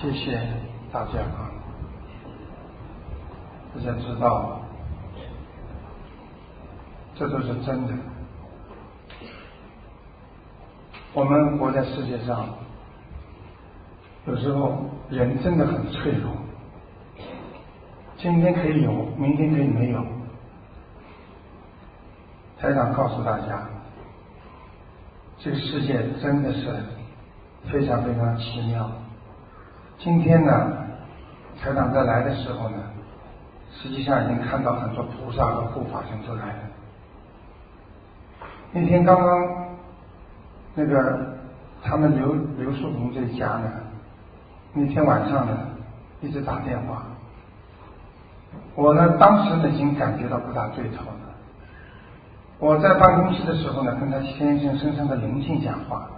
谢谢大家啊！大家知道，这都是真的。我们活在世界上，有时候人真的很脆弱。今天可以有，明天可以没有。台长告诉大家，这个世界真的是非常非常奇妙。今天呢，台长在来的时候呢，实际上已经看到很多菩萨和护法神都来了。那天刚刚那个他们刘刘树红这家呢，那天晚上呢一直打电话，我呢当时呢已经感觉到不大对头了。我在办公室的时候呢，跟他先生身上的灵性讲话，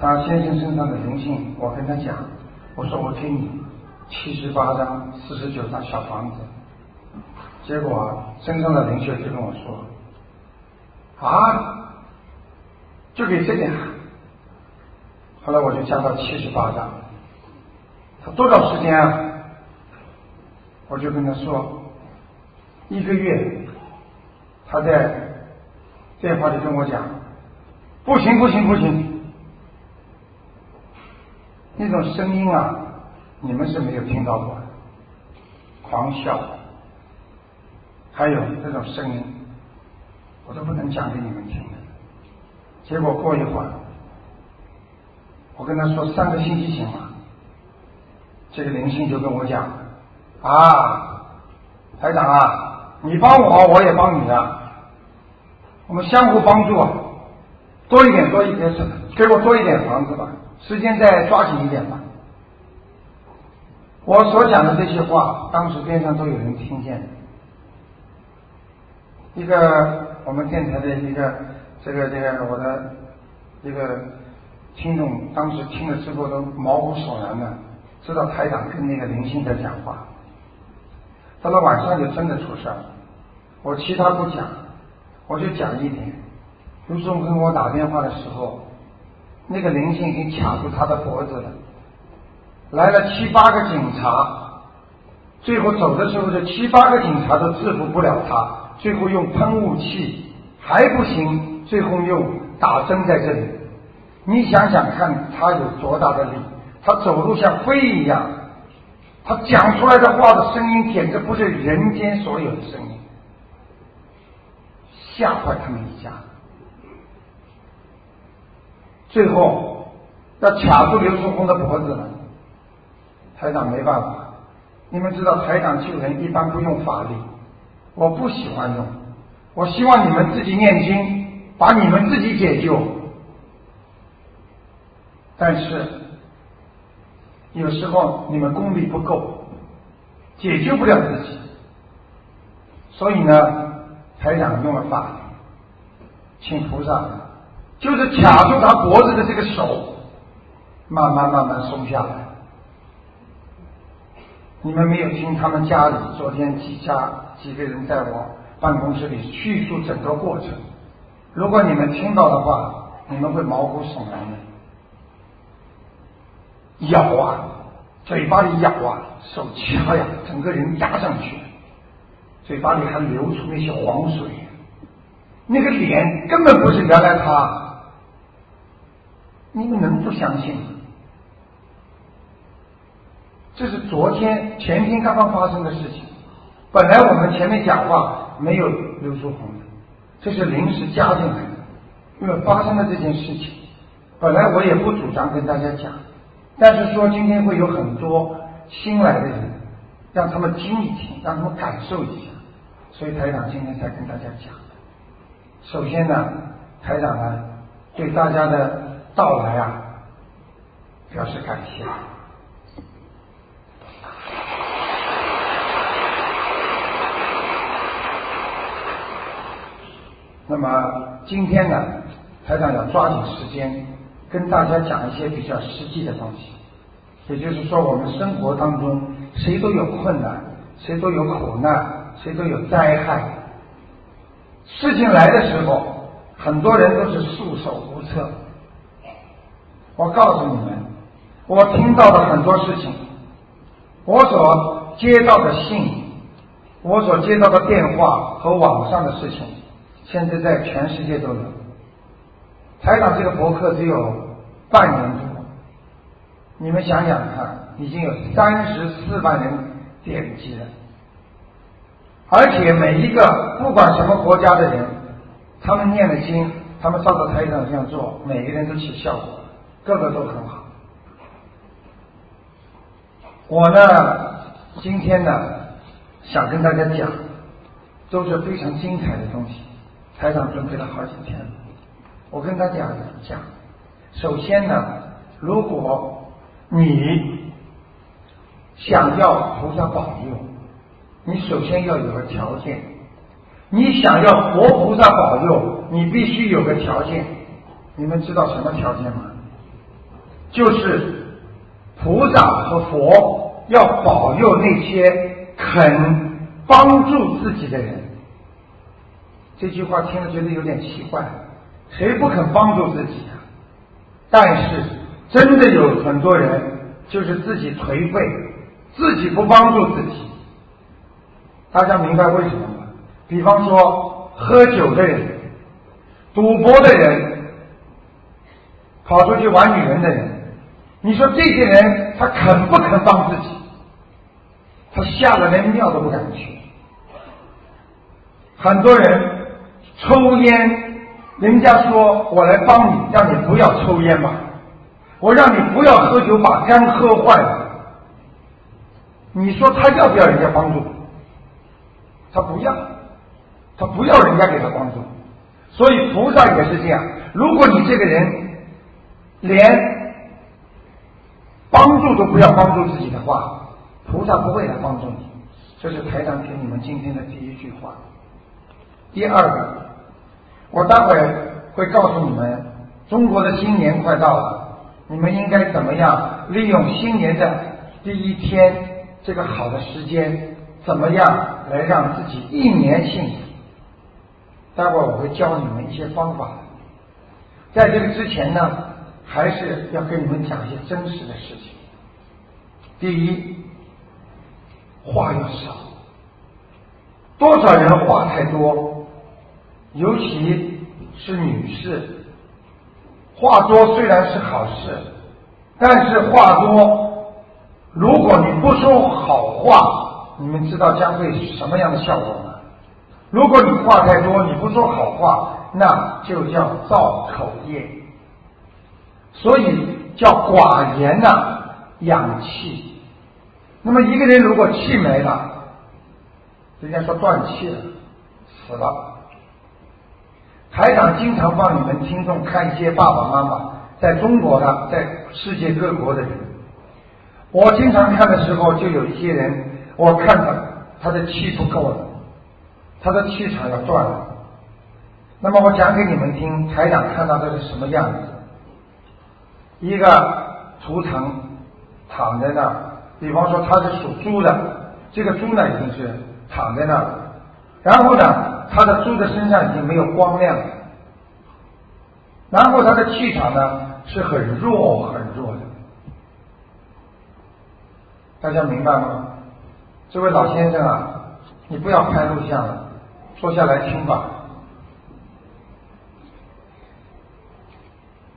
他先生身上的灵性，我跟他讲。我说我给你七十八张、四十九张小房子，结果身上的灵秀就跟我说啊，就给这点。后来我就加到七十八张。他多少时间啊？我就跟他说一个月。他在电话里跟我讲，不行不行不行。那种声音啊，你们是没有听到过，狂笑，还有这种声音，我都不能讲给你们听的。结果过一会儿，我跟他说三个星期行吗？这个灵性就跟我讲啊，台长啊，你帮我，我也帮你啊，我们相互帮助啊，多一点，多一点是，给我多一点房子吧。时间再抓紧一点吧。我所讲的这些话，当时边上都有人听见。一个我们电台的一个这个这个我的一个听众，当时听了之后都毛骨悚然的，知道台长跟那个灵性在讲话。到了晚上就真的出事了。我其他不讲，我就讲一点。卢总跟我打电话的时候。那个灵性已经卡住他的脖子了，来了七八个警察，最后走的时候，这七八个警察都制服不了他，最后用喷雾器还不行，最后又打针在这里。你想想看，他有多大的力？他走路像飞一样，他讲出来的话的声音简直不是人间所有的声音，吓坏他们一家。最后要卡住刘书红的脖子了，台长没办法。你们知道台长救人一般不用法力，我不喜欢用，我希望你们自己念经，把你们自己解救。但是有时候你们功力不够，解救不了自己，所以呢，台长用了法，请菩萨。就是卡住他脖子的这个手，慢慢慢慢松下来。你们没有听他们家里昨天几家几个人在我办公室里叙述整个过程。如果你们听到的话，你们会毛骨悚然的。咬啊，嘴巴里咬啊，手掐呀，整个人压上去，嘴巴里还流出那些黄水，那个脸根本不是原来他。你们能不相信吗？这是昨天、前天刚刚发生的事情。本来我们前面讲话没有刘书红的，这是临时加进来的。因为发生了这件事情，本来我也不主张跟大家讲，但是说今天会有很多新来的人，让他们听一听，让他们感受一下，所以台长今天才跟大家讲。首先呢，台长呢对大家的。到来啊，表示感谢。那么今天呢，台长要抓紧时间跟大家讲一些比较实际的东西。也就是说，我们生活当中谁都有困难，谁都有苦难，谁都有灾害。事情来的时候，很多人都是束手无策。我告诉你们，我听到的很多事情，我所接到的信，我所接到的电话和网上的事情，现在在全世界都有。台长这个博客只有半年多，你们想想看，已经有三十四万人点击了，而且每一个不管什么国家的人，他们念的经，他们照着台长这样做，每个人都起效果，个个都很好。我呢，今天呢，想跟大家讲，都是非常精彩的东西。台长准备了好几天，我跟大家讲，首先呢，如果你想要菩萨保佑，你首先要有个条件，你想要活菩萨保佑，你必须有个条件。你们知道什么条件吗？就是菩萨和佛要保佑那些肯帮助自己的人。这句话听了觉得有点奇怪，谁不肯帮助自己啊？但是真的有很多人就是自己颓废，自己不帮助自己。大家明白为什么吗？比方说喝酒的人、赌博的人、跑出去玩女人的人，你说这些人他肯不肯帮自己？他吓得连庙都不敢去。很多人。抽烟，人家说我来帮你，让你不要抽烟吧，我让你不要喝酒，把肝喝坏了。你说他要不要人家帮助？他不要，他不要人家给他帮助。所以菩萨也是这样，如果你这个人连帮助都不要帮助自己的话，菩萨不会来帮助你。这是台长给你们今天的第一句话。第二个。我待会会告诉你们，中国的新年快到了，你们应该怎么样利用新年的第一天这个好的时间，怎么样来让自己一年幸福？待会我会教你们一些方法。在这个之前呢，还是要跟你们讲一些真实的事情。第一，话要少，多少人话太多。尤其是女士，话多虽然是好事，但是话多，如果你不说好话，你们知道将会什么样的效果吗？如果你话太多，你不说好话，那就叫造口业。所以叫寡言呐，养气。那么一个人如果气没了，人家说断气了，死了。台长经常帮你们听众看一些爸爸妈妈在中国的，在世界各国的人。我经常看的时候，就有一些人，我看到他的气不够了，他的气场要断了。那么我讲给你们听，台长看到的是什么样子？一个图腾躺在那儿，比方说他是属猪的，这个猪呢已经是躺在那儿，然后呢？他的猪的身上已经没有光亮了，然后他的气场呢是很弱很弱的，大家明白吗？这位老先生啊，你不要拍录像了，坐下来听吧。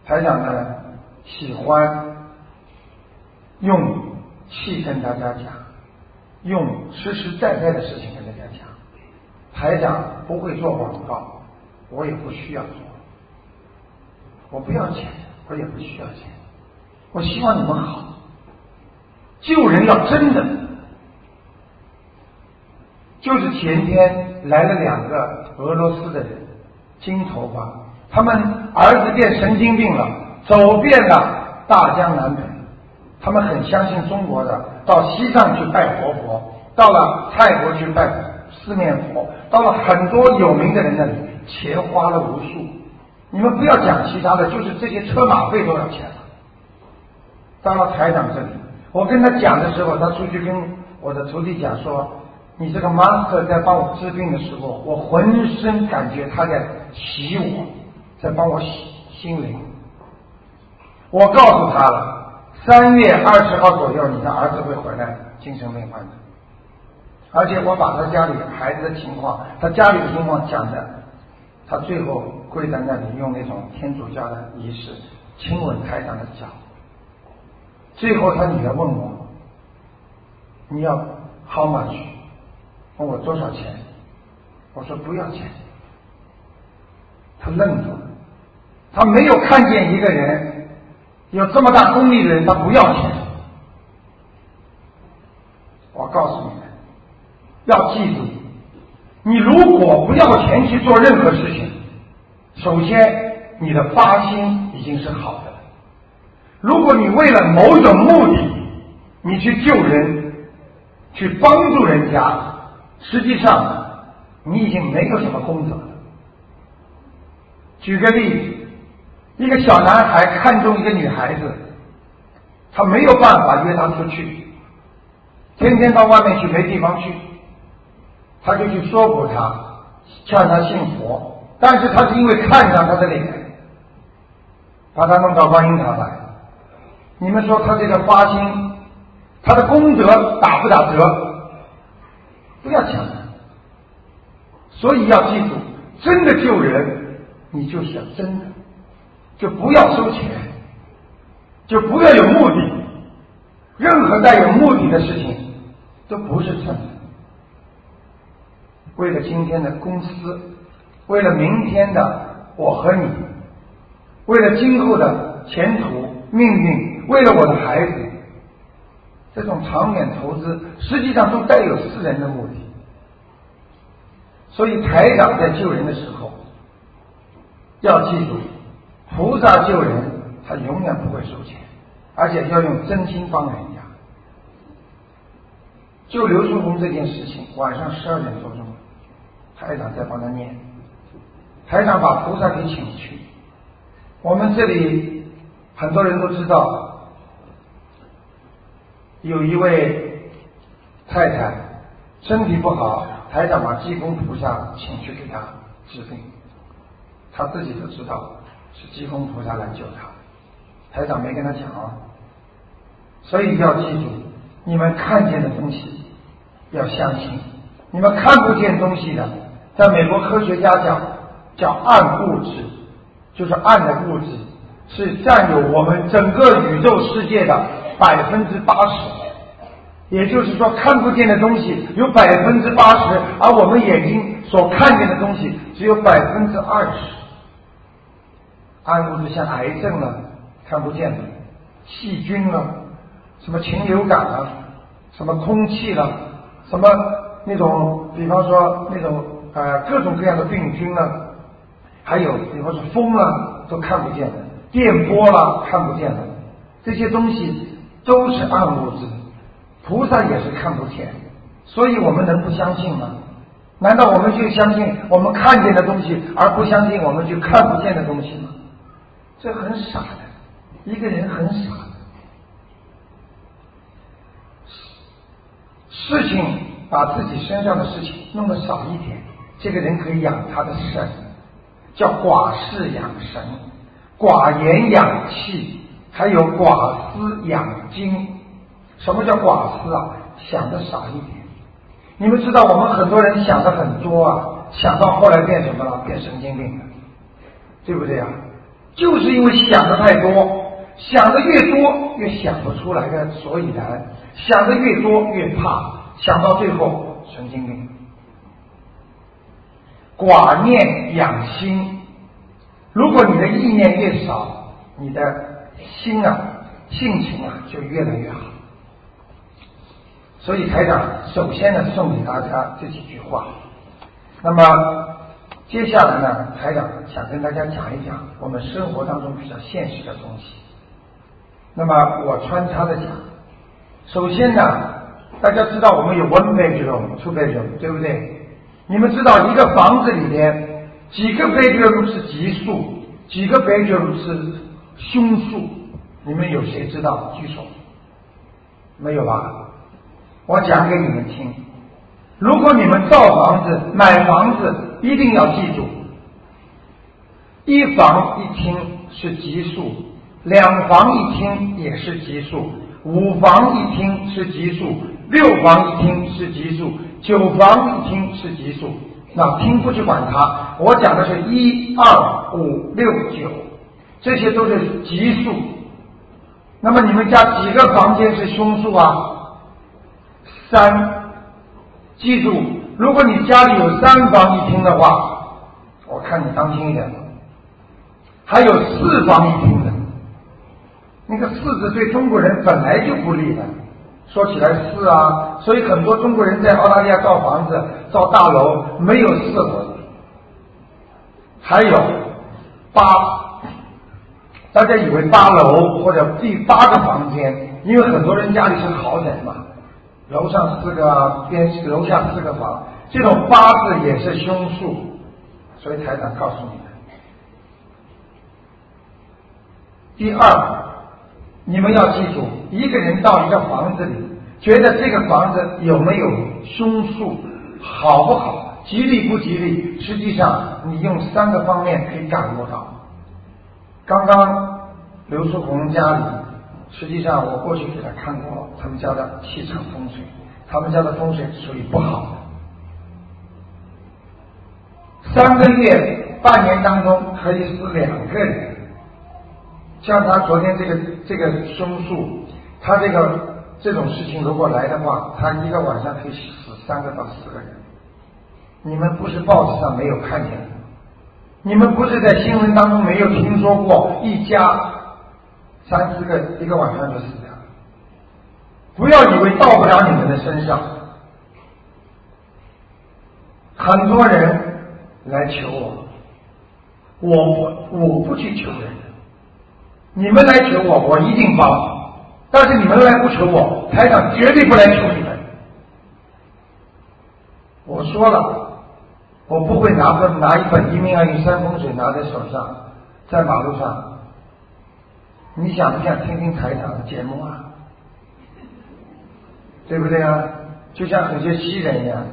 台长呢喜欢用气跟大家讲，用实实在在的事情跟大家讲。台长不会做广告，我也不需要做，我不要钱，我也不需要钱，我希望你们好，救人要真的。就是前天来了两个俄罗斯的人，金头发，他们儿子变神经病了，走遍了大江南北，他们很相信中国的，到西藏去拜活佛，到了泰国去拜。四面佛到了很多有名的人那里，钱花了无数。你们不要讲其他的，就是这些车马费多少钱了。到了台长这里，我跟他讲的时候，他出去跟我的徒弟讲说：“你这个 master 在帮我治病的时候，我浑身感觉他在洗我，在帮我洗心灵。”我告诉他了，三月二十号左右，你的儿子会回来，精神病患者。而且我把他家里孩子的情况，他家里的情况讲的，他最后跪在那里用那种天主教的仪式亲吻台长的脚。最后他女儿问我：“你要 how much？” 问我多少钱？我说不要钱。他愣住了，他没有看见一个人有这么大功力的人，他不要钱。我告诉你们，要记住，你如果不要钱去做任何事情，首先你的发心已经是好的了。如果你为了某种目的，你去救人，去帮助人家，实际上你已经没有什么功德了。举个例子，一个小男孩看中一个女孩子，他没有办法约她出去，天天到外面去没地方去，他就去说服她，劝她信佛，但是他是因为看上她的脸，把她弄到观音堂来。你们说他这个发心，他的功德打不打折？不要抢，所以要记住，真的救人，你就想真的，就不要收钱，就不要有目的，任何带有目的的事情都不是真的。为了今天的公司，为了明天的我和你，为了今后的前途命运。为了我的孩子，这种长远投资实际上都带有私人的目的。所以台长在救人的时候，要记住，菩萨救人他永远不会收钱，而且要用真心帮人家。救刘书红这件事情，晚上十二点多钟，台长在帮他念，台长把菩萨给请去。我们这里很多人都知道。有一位太太身体不好，台长把济公菩萨请去给她治病，她自己都知道是济公菩萨来救他，台长没跟他讲啊，所以要记住，你们看见的东西要相信，你们看不见东西的，在美国科学家讲叫暗物质，就是暗的物质是占有我们整个宇宙世界的。百分之八十，也就是说，看不见的东西有百分之八十，而我们眼睛所看见的东西只有百分之二十。暗物质像癌症了，看不见的；细菌了，什么禽流感了，什么空气了，什么那种，比方说那种呃各种各样的病菌了，还有比方说风了，都看不见的；电波了，看不见的，这些东西。都是暗物质，菩萨也是看不见，所以我们能不相信吗？难道我们就相信我们看见的东西，而不相信我们就看不见的东西吗？这很傻的，一个人很傻。事情把自己身上的事情弄得少一点，这个人可以养他的肾，叫寡事养神，寡言养气。还有寡思养精，什么叫寡思啊？想的少一点。你们知道，我们很多人想的很多啊，想到后来变什么了？变神经病了，对不对啊？就是因为想的太多，想的越多越想不出来的所以然，想的越多越怕，想到最后神经病。寡念养心，如果你的意念越少，你的。心啊，性情啊，就越来越好。所以台长首先呢，送给大家这几句话。那么接下来呢，台长想跟大家讲一讲我们生活当中比较现实的东西。那么我穿插的讲，首先呢，大家知道我们有 one bedroom、two bedroom，对不对？你们知道一个房子里面几个 bedroom 是奇数，几个 bedroom 是凶数？你们有谁知道？举手。没有吧？我讲给你们听。如果你们造房子、买房子，一定要记住：一房一厅是奇数，两房一厅也是奇数，五房一厅是奇数，六房一厅是奇数，九房一厅是奇数。那厅不去管它，我讲的是一二五六九，这些都是奇数。那么你们家几个房间是凶数啊？三。记住，如果你家里有三房一厅的话，我看你当心一点。还有四房一厅的，那个四字对中国人本来就不利的。说起来四啊，所以很多中国人在澳大利亚造房子、造大楼没有四合。还有八，大家以为八楼或者第八个房间，因为很多人家里是豪宅嘛，楼上四个边，楼下四个房，这种八字也是凶数，所以台长告诉你们。第二。你们要记住，一个人到一个房子里，觉得这个房子有没有凶数，好不好，吉利不吉利？实际上，你用三个方面可以感悟到。刚刚刘书红家里，实际上我过去给他看过他们家的气场风水，他们家的风水属于不好的。三个月、半年当中可以死两个人。像他昨天这个这个凶数，他这个这种事情如果来的话，他一个晚上可以死三个到四个人。你们不是报纸上没有看见，你们不是在新闻当中没有听说过一家三四个一个晚上就死掉了。不要以为到不了你们的身上，很多人来求我，我不我不去求人。你们来求我，我一定帮；但是你们来不求我，台长绝对不来求你们。我说了，我不会拿本拿一本《一命二运三风水》拿在手上，在马路上。你想不想听听台长的节目啊？对不对啊？就像很些西人一样，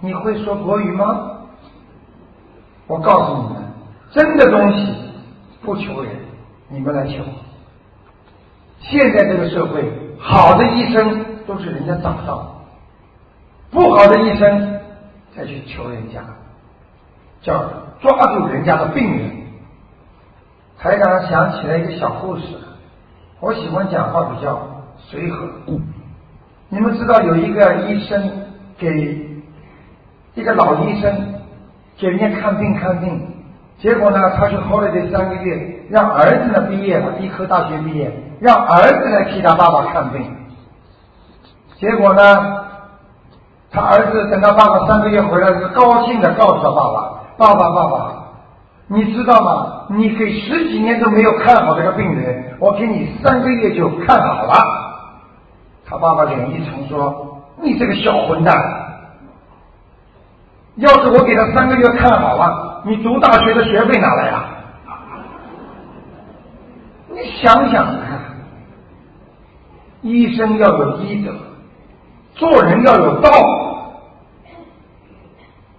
你会说国语吗？我告诉你们，真的东西不求人。你们来求。现在这个社会，好的医生都是人家找到，不好的医生再去求人家，叫抓住人家的病人。台长想起来一个小故事，我喜欢讲话比较随和。你们知道有一个医生给一个老医生给人家看病看病，结果呢，他去 holiday 三个月。让儿子呢毕业了，医科大学毕业，让儿子来替他爸爸看病。结果呢，他儿子等他爸爸三个月回来，是高兴的告诉他爸爸：“爸爸，爸爸，你知道吗？你给十几年都没有看好这个病人，我给你三个月就看好了。”他爸爸脸一沉说：“你这个小混蛋！要是我给他三个月看好了，你读大学的学费哪来啊？”你想想看，医生要有医德，做人要有道。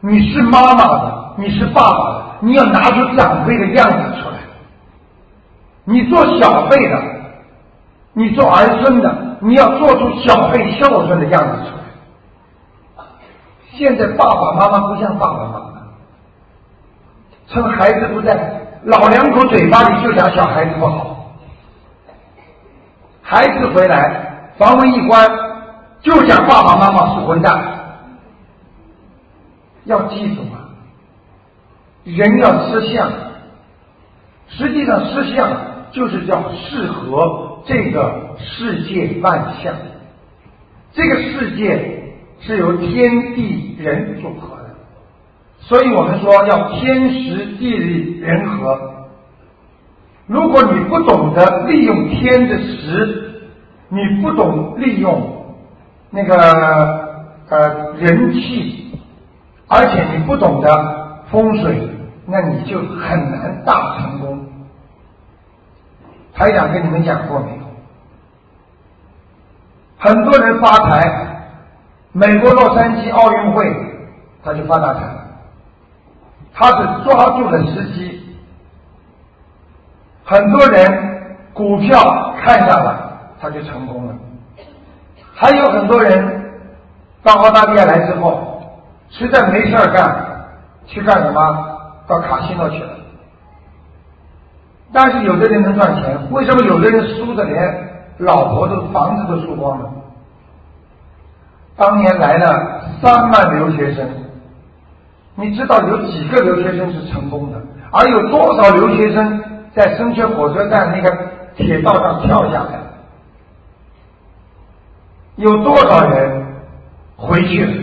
你是妈妈的，你是爸爸，你要拿出长辈的样子出来。你做小辈的，你做儿孙的，你要做出小辈孝顺的样子出来。现在爸爸妈妈不像爸爸妈妈，趁孩子不在，老两口嘴巴里就讲小孩子不好。孩子回来，房门一关，就讲爸爸妈妈是混蛋。要记住啊，人要思相，实际上思相就是叫适合这个世界万象。这个世界是由天地人组合的，所以我们说要天时地利人和。如果你不懂得利用天的时，你不懂利用那个呃人气，而且你不懂得风水，那你就很难大成功。台长跟你们讲过没有？很多人发财，美国洛杉矶奥运会他就发大财，他是抓住了时机。很多人股票看上了，他就成功了。还有很多人到澳大利亚来之后，实在没事干，去干什么？到卡西诺去了。但是有的人能赚钱，为什么有的人输的连老婆都房子都输光了？当年来了三万留学生，你知道有几个留学生是成功的？而有多少留学生在深圳火车站那个铁道上跳下来？有多少人回去了？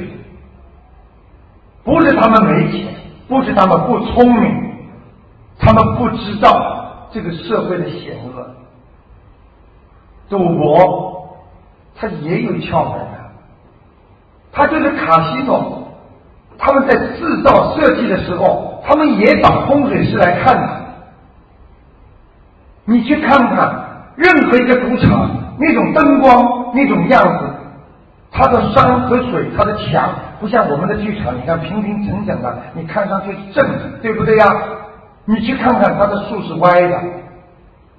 不是他们没钱，不是他们不聪明，他们不知道这个社会的险恶。赌博，它也有窍门的。它就是卡西诺，他们在制造设计的时候，他们也找风水师来看的。你去看看任何一个赌场，那种灯光，那种样子。它的山和水，它的墙不像我们的剧场，你看平平整整的，你看上去正，对不对呀？你去看看它的树是歪的，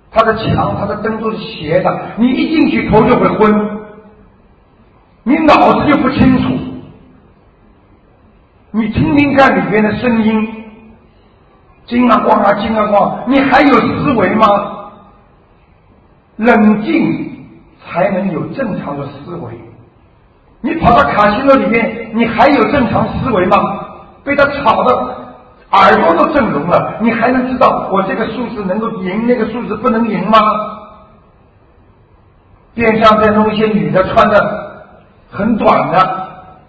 它的墙、它的灯都是斜的，你一进去头就会昏，你脑子就不清楚。你听听看里边的声音，金啊光啊金啊光，你还有思维吗？冷静才能有正常的思维。你跑到卡西诺里面，你还有正常思维吗？被他吵的耳朵都震聋了，你还能知道我这个数字能够赢，那个数字不能赢吗？边上再弄一些女的，穿的很短的，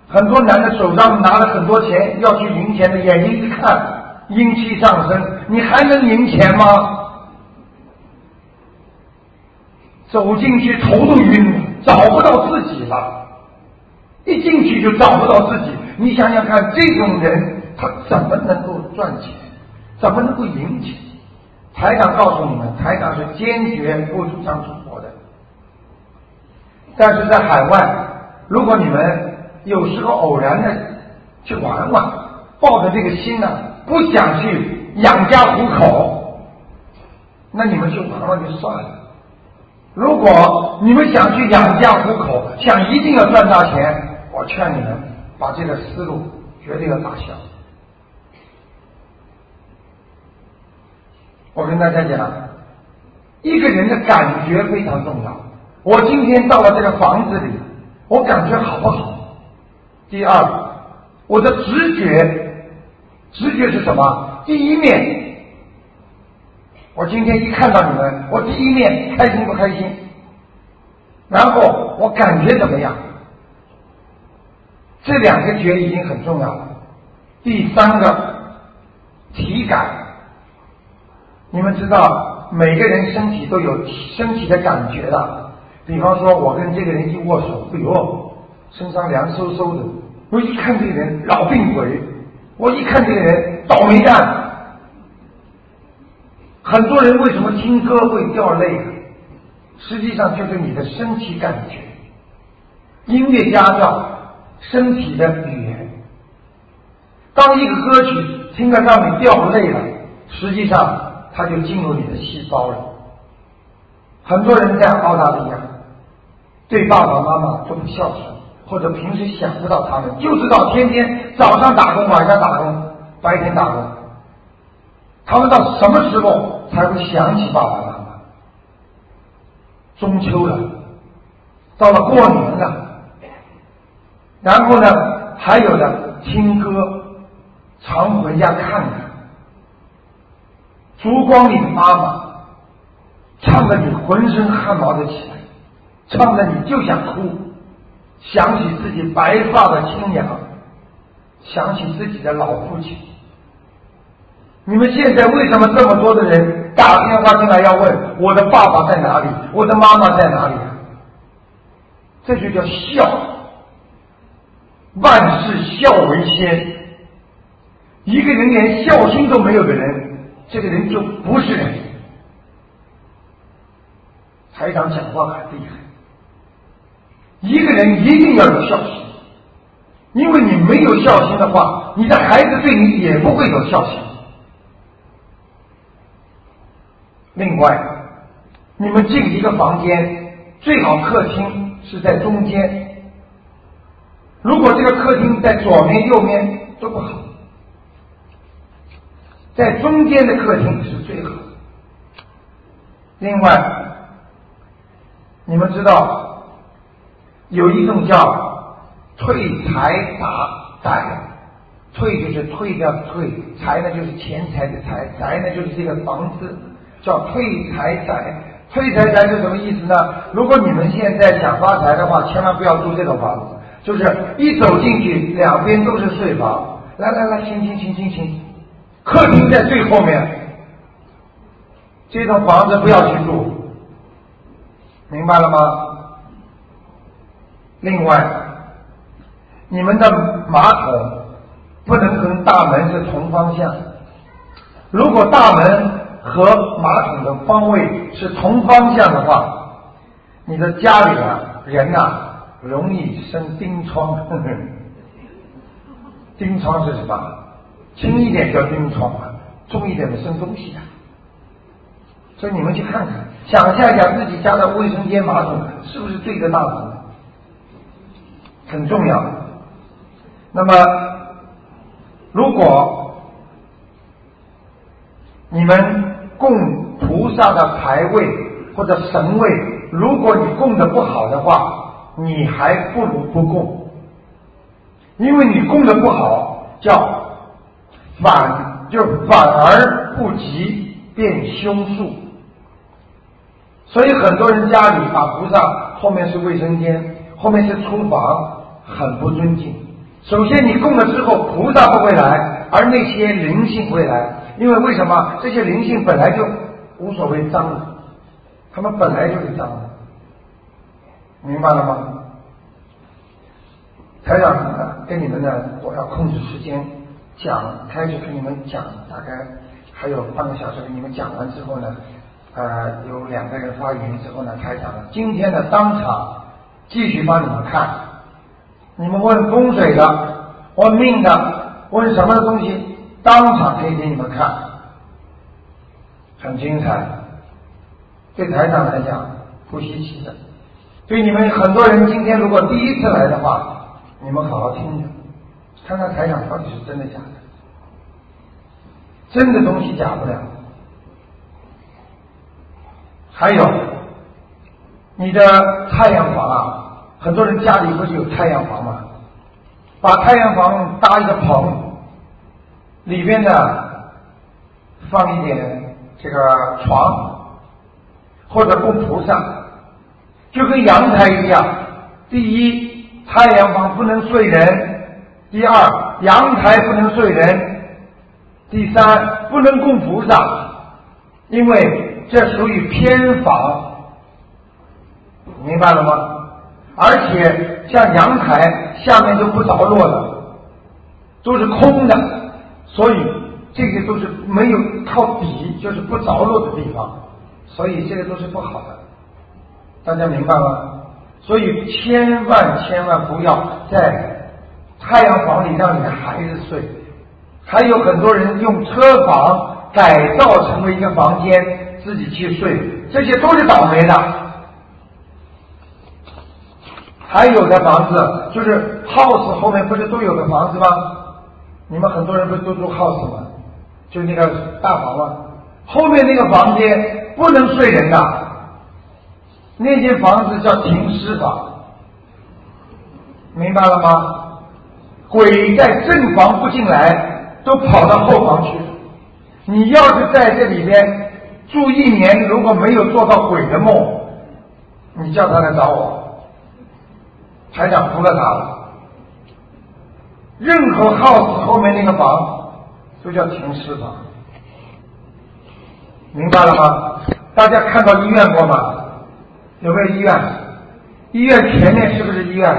很多男的手上拿了很多钱要去赢钱的，眼睛一看阴气上升，你还能赢钱吗？走进去头都晕，找不到自己了。一进去就找不到自己，你想想看，这种人他怎么能够赚钱？怎么能够赢钱？台长告诉你们，台长是坚决不主张赌博的。但是在海外，如果你们有时候偶然的去玩玩，抱着这个心呢，不想去养家糊口，那你们去玩玩就算了。如果你们想去养家糊口，想一定要赚大钱。我劝你们把这个思路绝对要打消。我跟大家讲，一个人的感觉非常重要。我今天到了这个房子里，我感觉好不好？第二，我的直觉，直觉是什么？第一面，我今天一看到你们，我第一面开心不开心？然后我感觉怎么样？这两个觉已经很重要了。第三个体感，你们知道每个人身体都有身体的感觉的。比方说，我跟这个人一握手，哎呦，身上凉飕飕的。我一看这个人老病鬼，我一看这个人倒霉蛋。很多人为什么听歌会掉泪？实际上就是你的身体感觉。音乐家叫。身体的语言，当一个歌曲听得让你掉泪了，实际上它就进入你的细胞了。很多人在澳大利亚对爸爸妈妈都不孝顺，或者平时想不到他们，就知道天天早上打工，晚上打工，白天打工。他们到什么时候才会想起爸爸妈妈？中秋了，到了过年了。然后呢，还有的听歌，常回家看看。烛光里的妈妈，唱的你浑身汗毛都起来，唱的你就想哭，想起自己白发的亲娘，想起自己的老父亲。你们现在为什么这么多的人打电话进来要问我的爸爸在哪里，我的妈妈在哪里？这就叫孝。万事孝为先，一个人连孝心都没有的人，这个人就不是人。台长讲话很厉害，一个人一定要有孝心，因为你没有孝心的话，你的孩子对你也不会有孝心。另外，你们进一个房间，最好客厅是在中间。如果这个客厅在左面、右面都不好，在中间的客厅是最好。另外，你们知道有一种叫退财打宅，退就是退掉的退，财呢就是钱财的财，宅呢就是这个房子，叫退财宅。退财宅是什么意思呢？如果你们现在想发财的话，千万不要住这种房子。就是一走进去，两边都是睡房。来来来，请请请请请，客厅在最后面，这种房子不要去住，明白了吗？另外，你们的马桶不能跟大门是同方向。如果大门和马桶的方位是同方向的话，你的家里啊人呐。容易生丁疮，丁疮是什么？轻一点叫丁疮，重一点的生东西啊。所以你们去看看，想象一下自己家的卫生间马桶是不是对着大门？很重要。那么，如果你们供菩萨的牌位或者神位，如果你供的不好的话，你还不如不供，因为你供的不好，叫反就反而不及变凶术。所以很多人家里把菩萨后面是卫生间，后面是厨房，很不尊敬。首先你供了之后，菩萨不会来，而那些灵性会来，因为为什么？这些灵性本来就无所谓脏的，他们本来就是脏的。明白了吗？台长呢，跟你们呢，我要控制时间讲，开始跟你们讲，大概还有半个小时。跟你们讲完之后呢，呃，有两个人发言之后呢，台长今天的当场继续帮你们看。你们问风水的，问命的，问什么的东西，当场可以给你们看，很精彩。对台长来讲不稀奇的。对你们很多人，今天如果第一次来的话，你们好好听着，看看台长到底是真的假的。真的东西假不了。还有，你的太阳房啊，很多人家里不是有太阳房吗？把太阳房搭一个棚，里边呢放一点这个床，或者供菩萨。就跟阳台一样，第一，太阳房不能睡人；第二，阳台不能睡人；第三，不能供菩萨，因为这属于偏房，明白了吗？而且像阳台下面都不着落的，都是空的，所以这些都是没有靠底，就是不着落的地方，所以这个都是不好的。大家明白吗？所以千万千万不要在太阳房里让你的孩子睡。还有很多人用车房改造成为一个房间，自己去睡，这些都是倒霉的。还有的房子就是 house 后面不是都有个房子吗？你们很多人不是都住 house 吗？就那个大房吗？后面那个房间不能睡人的。那间房子叫停尸房，明白了吗？鬼在正房不进来，都跑到后房去。你要是在这里边住一年，如果没有做到鬼的梦，你叫他来找我，台长服了他了。任何 house 后面那个房都叫停尸房，明白了吗？大家看到医院过吗？有没有医院？医院前面是不是医院？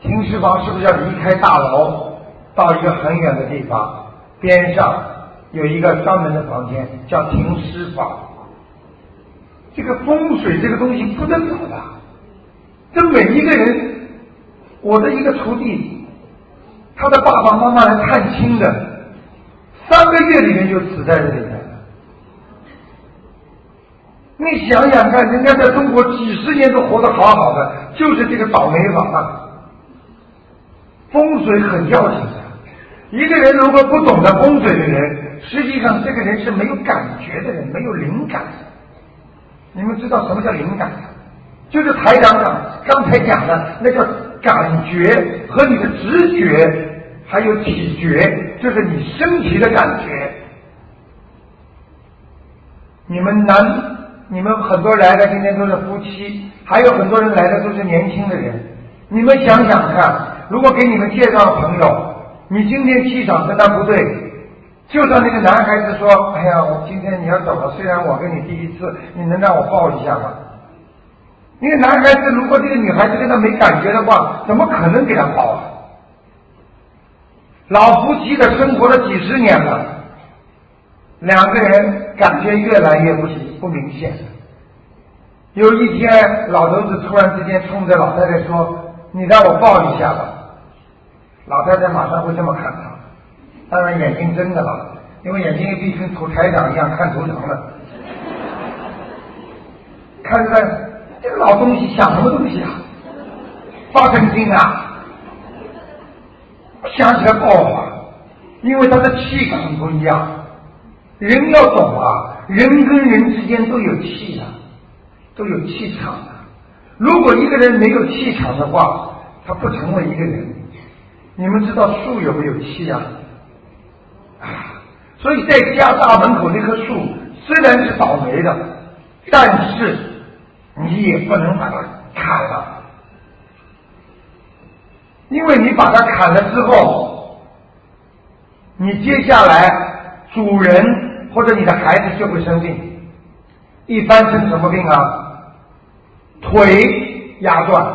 停尸房是不是要离开大楼，到一个很远的地方？边上有一个专门的房间，叫停尸房。这个风水这个东西不得了的，这每一个人，我的一个徒弟，他的爸爸妈妈来探亲的，三个月里面就死在这里面。你想想看，人家在中国几十年都活得好好的，就是这个倒霉王啊！风水很要紧的，一个人如果不懂得风水的人，实际上这个人是没有感觉的人，没有灵感。你们知道什么叫灵感？就是台长长刚才讲的那个感觉和你的直觉，还有体觉，就是你身体的感觉。你们男，你们很多来的今天都是夫妻，还有很多人来的都是年轻的人。你们想想看，如果给你们介绍朋友，你今天气场跟他不对，就算那个男孩子说：“哎呀，我今天你要走了，虽然我跟你第一次，你能让我抱一下吗？”那个男孩子如果这个女孩子跟他没感觉的话，怎么可能给他抱啊？老夫妻的生活了几十年了，两个人感觉越来越不不明显。有一天，老头子突然之间冲着老太太说。你让我抱一下吧，老太太马上会这么看他，当然眼睛睁着了，因为眼睛一闭跟土台长一样看图腾了，看看这个老东西想什么东西啊？发神经啊！想起来抱吧，因为他的气场不一样，人要懂啊，人跟人之间都有气啊，都有气场啊。如果一个人没有气场的话，他不成为一个人。你们知道树有没有气啊？啊，所以在家大门口那棵树虽然是倒霉的，但是你也不能把它砍了，因为你把它砍了之后，你接下来主人或者你的孩子就会生病。一般生什么病啊？腿压断，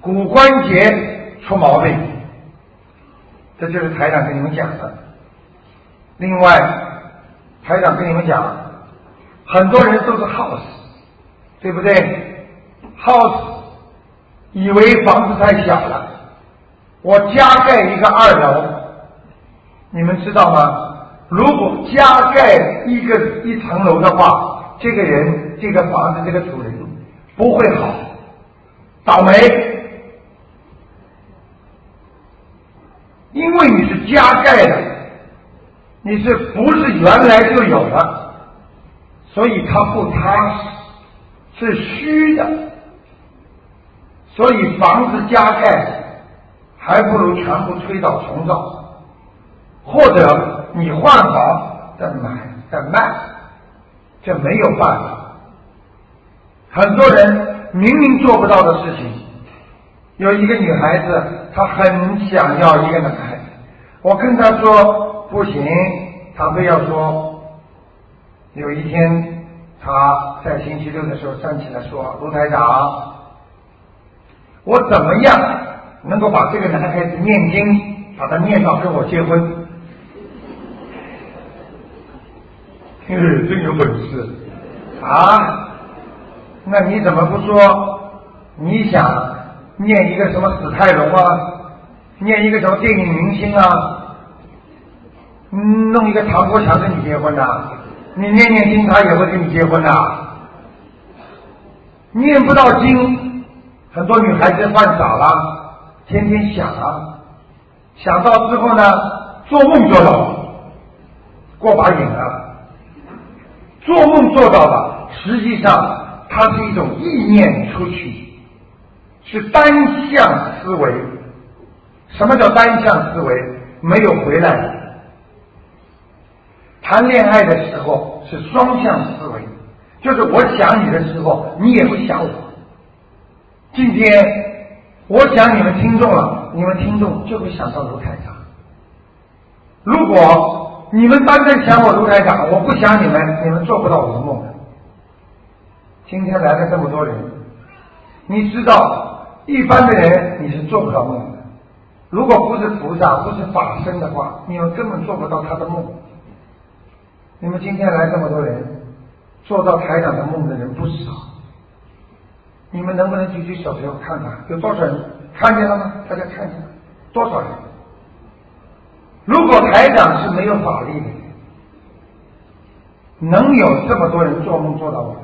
骨关节出毛病，这就是台长跟你们讲的。另外，台长跟你们讲，很多人都是 house，对不对？house 以为房子太小了，我加盖一个二楼，你们知道吗？如果加盖一个一层楼的话，这个人这个房子这个主人。不会好，倒霉，因为你是加盖的，你是不是原来就有了？所以他不踏实，是虚的。所以房子加盖，还不如全部推倒重造，或者你换房再买再卖，这没有办法。很多人明明做不到的事情，有一个女孩子，她很想要一个男孩子。我跟她说不行，她非要说。有一天，她在星期六的时候站起来说：“卢台长，我怎么样能够把这个男孩子念经，把他念到跟我结婚？”嗯，真有本事啊！那你怎么不说？你想念一个什么史泰龙啊？念一个什么电影明星啊？弄一个唐国强跟你结婚呐？你念念经，他也会跟你结婚呐？念不到经，很多女孩子犯傻了，天天想啊，想到之后呢，做梦做到，过把瘾了，做梦做到了，实际上。它是一种意念出去，是单向思维。什么叫单向思维？没有回来。谈恋爱的时候是双向思维，就是我想你的时候，你也会想我。今天我想你们听众了，你们听众就会想到卢台长。如果你们单单想我卢台长，我不想你们，你们做不到我的梦。今天来了这么多人，你知道一般的人你是做不到梦的。如果不是菩萨，不是法身的话，你们根本做不到他的梦。你们今天来这么多人，做到台长的梦的人不少。你们能不能举起手给我看看，有多少人看见了吗？大家看见了多少人？如果台长是没有法力的，能有这么多人做梦做到我的？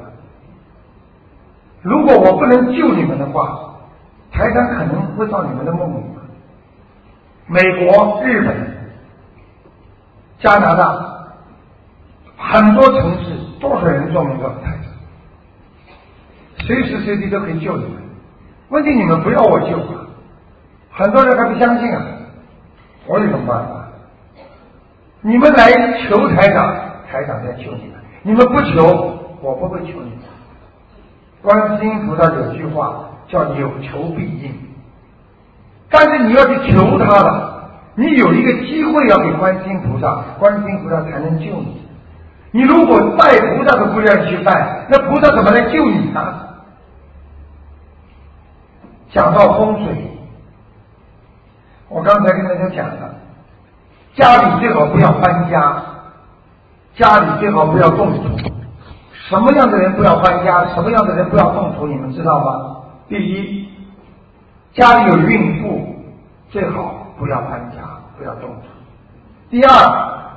如果我不能救你们的话，台长可能会到你们的梦里。美国、日本、加拿大很多城市，多少人做梦到台长，随时随地都可以救你们。问题你们不要我救啊，很多人还不相信啊，我有什么办法？你们来求台长，台长在救你们；你们不求，我不会求你们。观世音菩萨有句话叫“有求必应”，但是你要去求他了，你有一个机会要给观世音菩萨，观世音菩萨才能救你。你如果拜菩萨都不愿意去拜，那菩萨怎么来救你呢？讲到风水，我刚才跟大家讲了，家里最好不要搬家，家里最好不要动土。什么样的人不要搬家？什么样的人不要动土？你们知道吗？第一，家里有孕妇，最好不要搬家，不要动土。第二，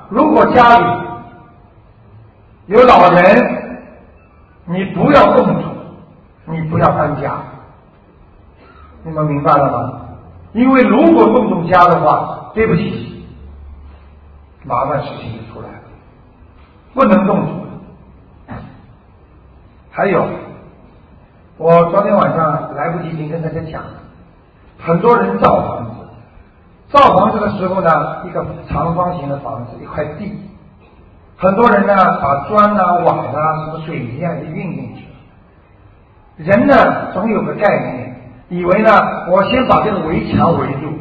如果家里有老人，你不要动土，你不要搬家。你们明白了吗？因为如果动动家的话，对不起，麻烦事情就出来了，不能动土。还有，我昨天晚上来不及听跟大家讲，很多人造房子，造房子的时候呢，一个长方形的房子，一块地，很多人呢把砖啊、瓦啊、什么水泥啊就运进去。人呢总有个概念。以为呢，我先把这个围墙围住，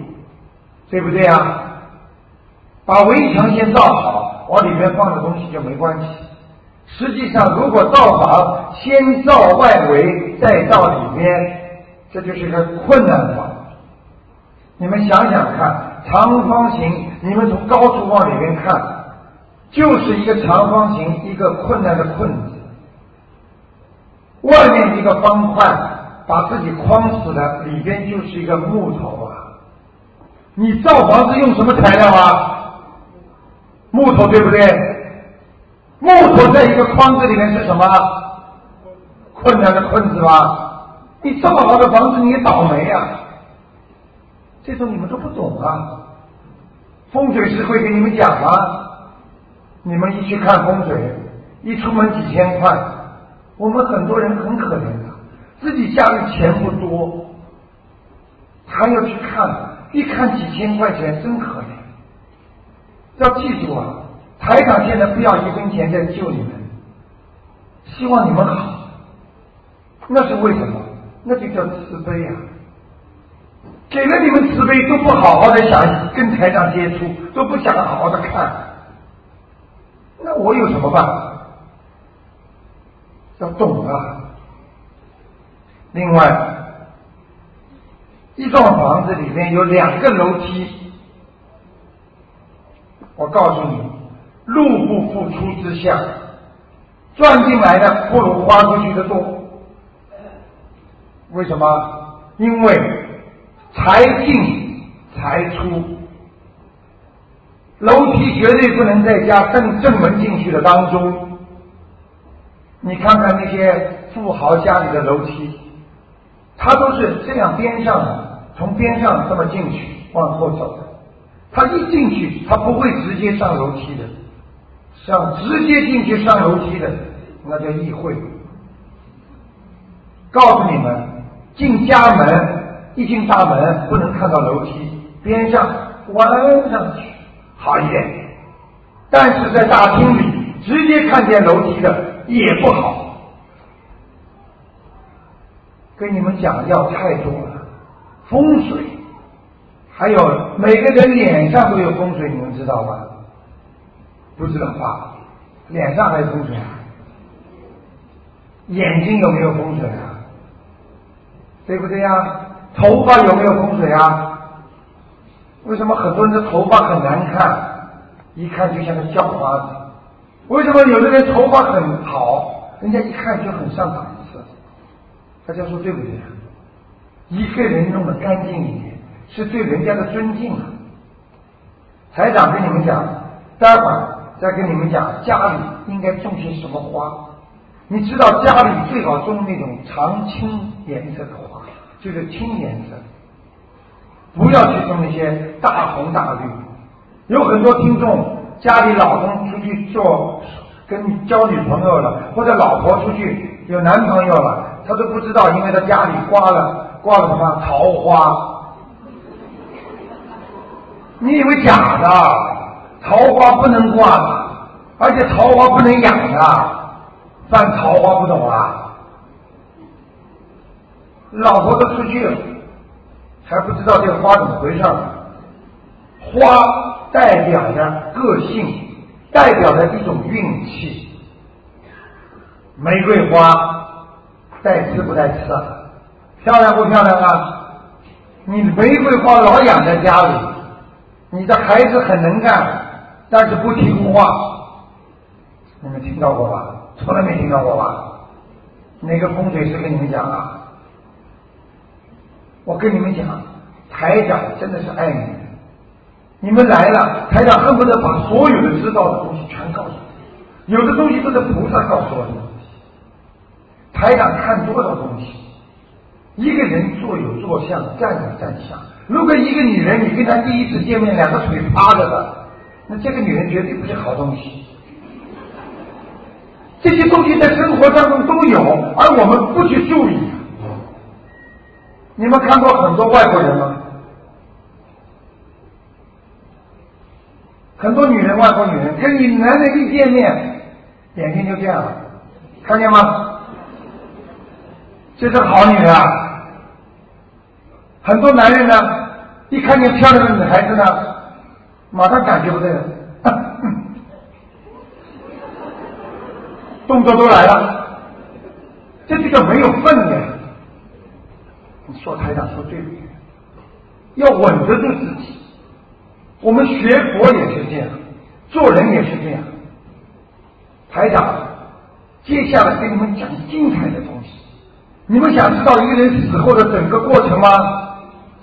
对不对啊？把围墙先造好，往里面放的东西就没关系。实际上，如果造房先造外围，再造里面，这就是个困难房。你们想想看，长方形，你们从高处往里面看，就是一个长方形，一个困难的困字，外面一个方块。把自己框死了，里边就是一个木头啊！你造房子用什么材料啊？木头对不对？木头在一个框子里面是什么？困难的困字吧？你这么好的房子，你倒霉啊！这种你们都不懂啊！风水师会给你们讲吗？你们一去看风水，一出门几千块，我们很多人很可怜的。自己家里钱不多，还要去看，一看几千块钱，真可怜。要记住啊，台长现在不要一分钱在救你们，希望你们好。那是为什么？那就叫慈悲啊！给了你们慈悲，都不好好的想跟台长接触，都不想好好的看，那我有什么办法？要懂啊！另外，一幢房子里面有两个楼梯，我告诉你，入不敷出之下，赚进来的不如花出去的多。为什么？因为财进财出，楼梯绝对不能在家正正门进去的当中。你看看那些富豪家里的楼梯。他都是这样边上的，从边上这么进去，往后走。他一进去，他不会直接上楼梯的，上直接进去上楼梯的，那叫议会。告诉你们，进家门一进大门不能看到楼梯，边上弯上去好一点。但是在大厅里直接看见楼梯的也不好。跟你们讲要太多了，风水，还有每个人脸上都有风水，你们知道吧？不知道吧？脸上还有风水啊？眼睛有没有风水啊？对不对呀？头发有没有风水啊？为什么很多人的头发很难看，一看就像个叫花子？为什么有的人头发很好，人家一看就很上档次？大家说对不对？一个人弄得干净一点，是对人家的尊敬啊。台长跟你们讲，待会儿再跟你们讲家里应该种些什么花。你知道家里最好种那种常青颜色的花，就是青颜色，不要去种那些大红大绿。有很多听众家里老公出去做跟交女朋友了，或者老婆出去有男朋友了，他都不知道，因为他家里挂了挂了什么桃花。你以为假的？桃花不能挂，而且桃花不能养的，犯桃花不懂啊？老婆都出去了，还不知道这个花怎么回事花代表着个性，代表着一种运气。玫瑰花带刺不带刺？漂亮不漂亮啊？你玫瑰花老养在家里，你的孩子很能干，但是不听话。你们听到过吧？从来没听到过吧？哪个风水师跟你们讲啊？我跟你们讲，台长真的是爱你们。你们来了，台长恨不得把所有的知道的东西全告诉你。有的东西都是菩萨告诉我的。台长看多少东西？一个人坐有坐相，站有站相。如果一个女人，你跟她第一次见面，两个腿趴着的，那这个女人绝对不是好东西。这些东西在生活当中都有，而我们不去注意。你们看过很多外国人吗？很多女人，外国女人跟你男人一见面，眼睛就这样了，看见吗？这是好女人啊。很多男人呢，一看见漂亮的女孩子呢，马上感觉不对了，动作都来了，这就叫没有分量。你说台长说对不对？要稳得住自己。我们学佛也是这样，做人也是这样。台长，接下来给你们讲精彩的东西。你们想知道一个人死后的整个过程吗？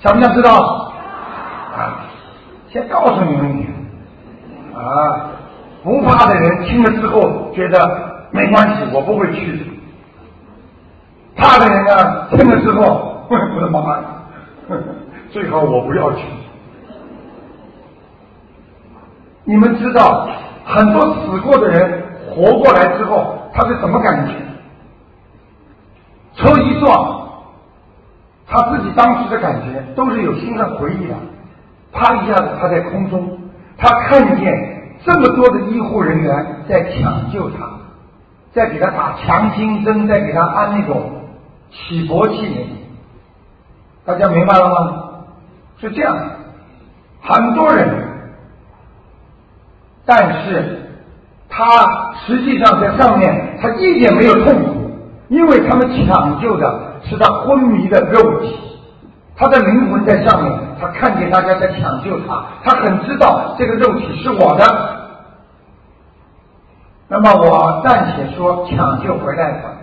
想不想知道？啊，先告诉你们一点。啊，不怕的人听了之后觉得没关系，我不会去。怕的人呢，听了之后，我的妈呀，最好我不要去。你们知道，很多死过的人活过来之后，他是什么感觉？车一撞，他自己当时的感觉都是有心上回忆的。啪一下子，他在空中，他看见这么多的医护人员在抢救他，在给他打强心针，在给他安那种起搏器。大家明白了吗？是这样的，很多人。但是，他实际上在上面，他一点没有痛苦，因为他们抢救的是他昏迷的肉体，他的灵魂在上面，他看见大家在抢救他，他很知道这个肉体是我的。那么我暂且说抢救回来了，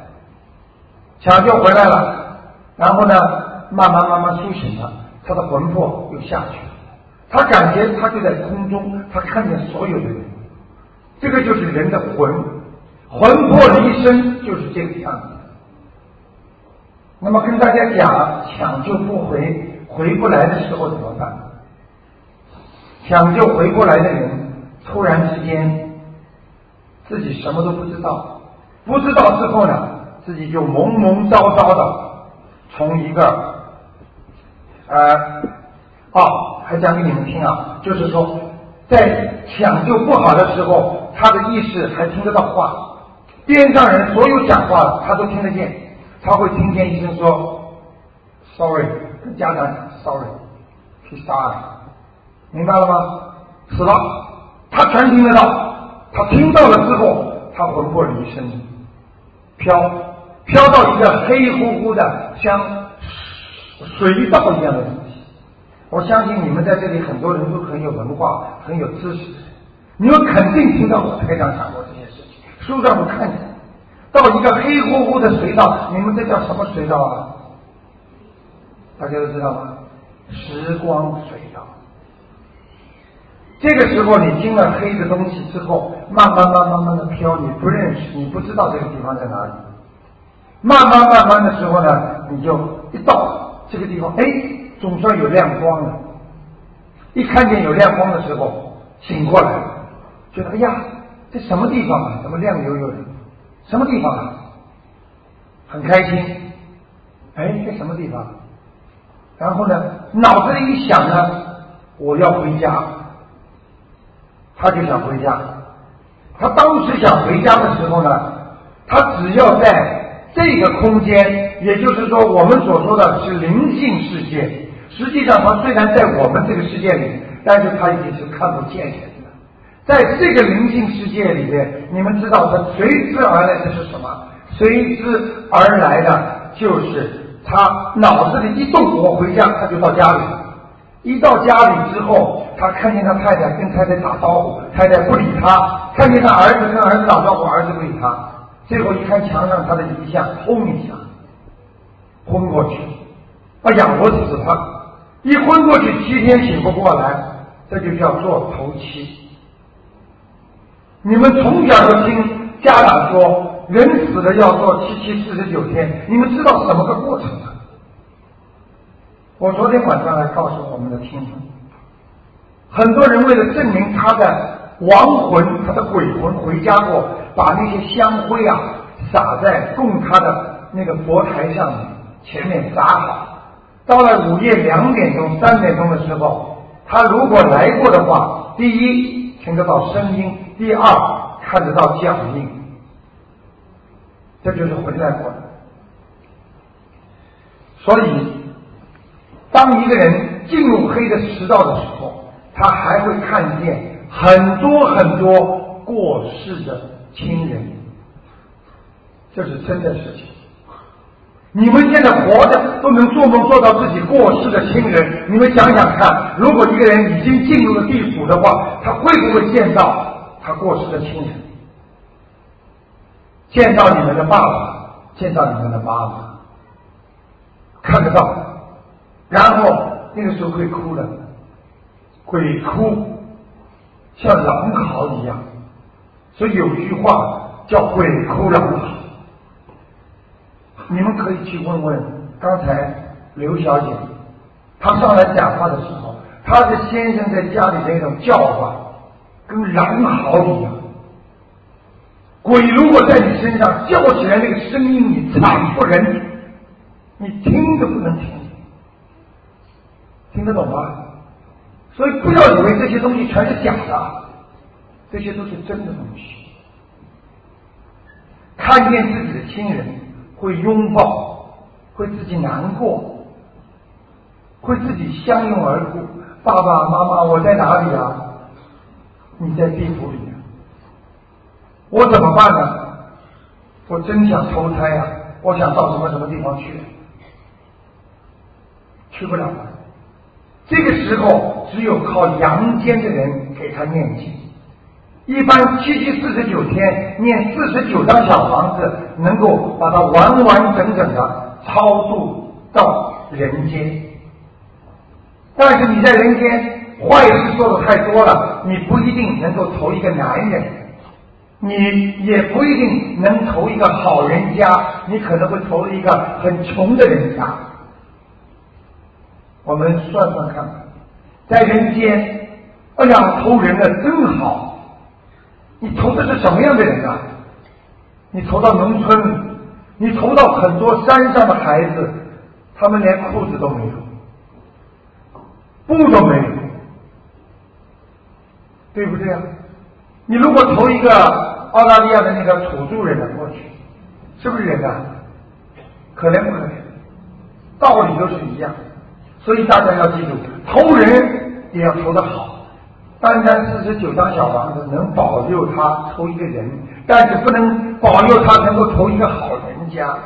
抢救回来了，然后呢，慢慢慢慢苏醒了，他的魂魄又下去了。他感觉他就在空中，他看见所有的人，这个就是人的魂，魂魄离身就是这个样子。那么跟大家讲，抢救不回，回不来的时候怎么办？抢救回过来的人，突然之间自己什么都不知道，不知道之后呢，自己就蒙蒙叨叨的从一个呃。哦，还讲给你们听啊，就是说，在抢救不好的时候，他的意识还听得到话，边上人所有讲话他都听得见，他会听见医生说，sorry，跟家长 sorry，he died，明白了吗？死了，他全听得到，他听到了之后，他魂魄离身，飘飘到一个黑乎乎的像水道一样的东西。我相信你们在这里很多人都很有文化，很有知识，你们肯定听到我台上讲过这些事情，书上都看见。到一个黑乎乎的隧道，你们这叫什么隧道啊？大家都知道吗？时光隧道。这个时候你听了黑的东西之后，慢慢慢慢慢的飘，你不认识，你不知道这个地方在哪里。慢慢慢慢的时候呢，你就一到这个地方，哎，总算有亮光了。一看见有亮光的时候，醒过来，觉得哎呀，这什么地方啊？怎么亮悠悠的？什么地方啊？很开心。哎，这什么地方？然后呢，脑子里一想呢，我要回家，他就想回家。他当时想回家的时候呢，他只要在这个空间，也就是说我们所说的是灵性世界，实际上他虽然在我们这个世界里，但是他已经是看不见人了。在这个灵性世界里面，你们知道他随之而来的是什么？随之而来的就是。他脑子里一动，我回家，他就到家里。一到家里之后，他看见他太太跟太太打招呼，太太不理他；看见他儿子跟儿子打招呼，儿子不理他。最后一看墙上他的遗像，轰一下昏过去。哎呀，我死了！一昏过去，七天醒不过来，这就叫做头七。你们从小就听家长说。人死了要做七七四十九天，你们知道什么个过程吗？我昨天晚上来告诉我们的听众，很多人为了证明他的亡魂、他的鬼魂回家过，把那些香灰啊撒在供他的那个佛台上面，前面撒好。到了午夜两点钟、三点钟的时候，他如果来过的话，第一听得到声音，第二看得到脚印。这就是回来过的。所以，当一个人进入黑的食道的时候，他还会看见很多很多过世的亲人，这是真的事情。你们现在活着都能做梦做到自己过世的亲人，你们想想看，如果一个人已经进入了地府的话，他会不会见到他过世的亲人？见到你们的爸爸，见到你们的妈妈，看得到，然后那个时候会哭的，鬼哭像狼嚎一样，所以有句话叫“鬼哭狼嚎”。你们可以去问问刚才刘小姐，她上来讲话的时候，她的先生在家里那种叫唤，跟狼嚎一样。鬼如果在你身上叫起来，那个声音你惨不忍睹，你听都不能听，听得懂吗？所以不要以为这些东西全是假的，这些都是真的东西。看见自己的亲人会拥抱，会自己难过，会自己相拥而哭。爸爸妈妈，我在哪里啊？你在地府里。我怎么办呢？我真想投胎呀！我想到什么什么地方去，去不了了。这个时候只有靠阳间的人给他念经。一般七七四十九天念四十九张小房子，能够把它完完整整的超度到人间。但是你在人间坏事做的太多了，你不一定能够投一个男人。你也不一定能投一个好人家，你可能会投一个很穷的人家。我们算算看，在人间，哎呀，投人的真好。你投的是什么样的人啊？你投到农村，你投到很多山上的孩子，他们连裤子都没有，布都没有，对不对啊？你如果投一个澳大利亚的那个土著人的过去，是不是人啊？可怜不可怜？道理都是一样，所以大家要记住，投人也要投的好。单单四十九张小房子能保佑他投一个人，但是不能保佑他能够投一个好人家。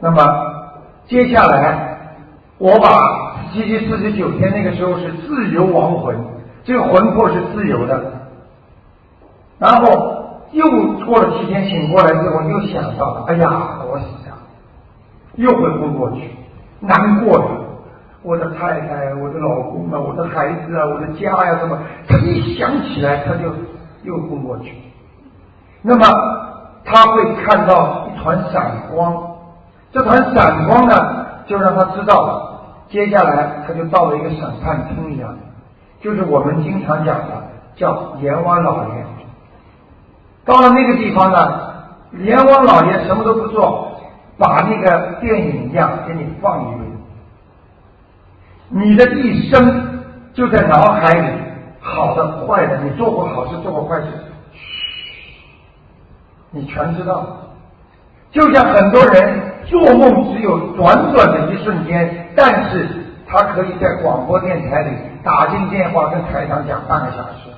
那么接下来，我把七七四十九天那个时候是自由亡魂。这个魂魄是自由的，然后又过了七天醒过来之后，又想到，哎呀，我死了，又会昏过去，难过的，我的太太、我的老公啊、我的孩子啊、我的家呀什么，他一想起来他就又昏过去。那么他会看到一团闪光，这团闪光呢，就让他知道了，接下来他就到了一个审判厅一样，就是我们经常讲的叫阎王老爷。到了那个地方呢，阎王老爷什么都不做，把那个电影一样给你放一遍。你的一生就在脑海里，好的、坏的，你做过好事，做过坏事，你全知道。就像很多人做梦只有短短的一瞬间，但是他可以在广播电台里打进电话跟台长讲半个小时，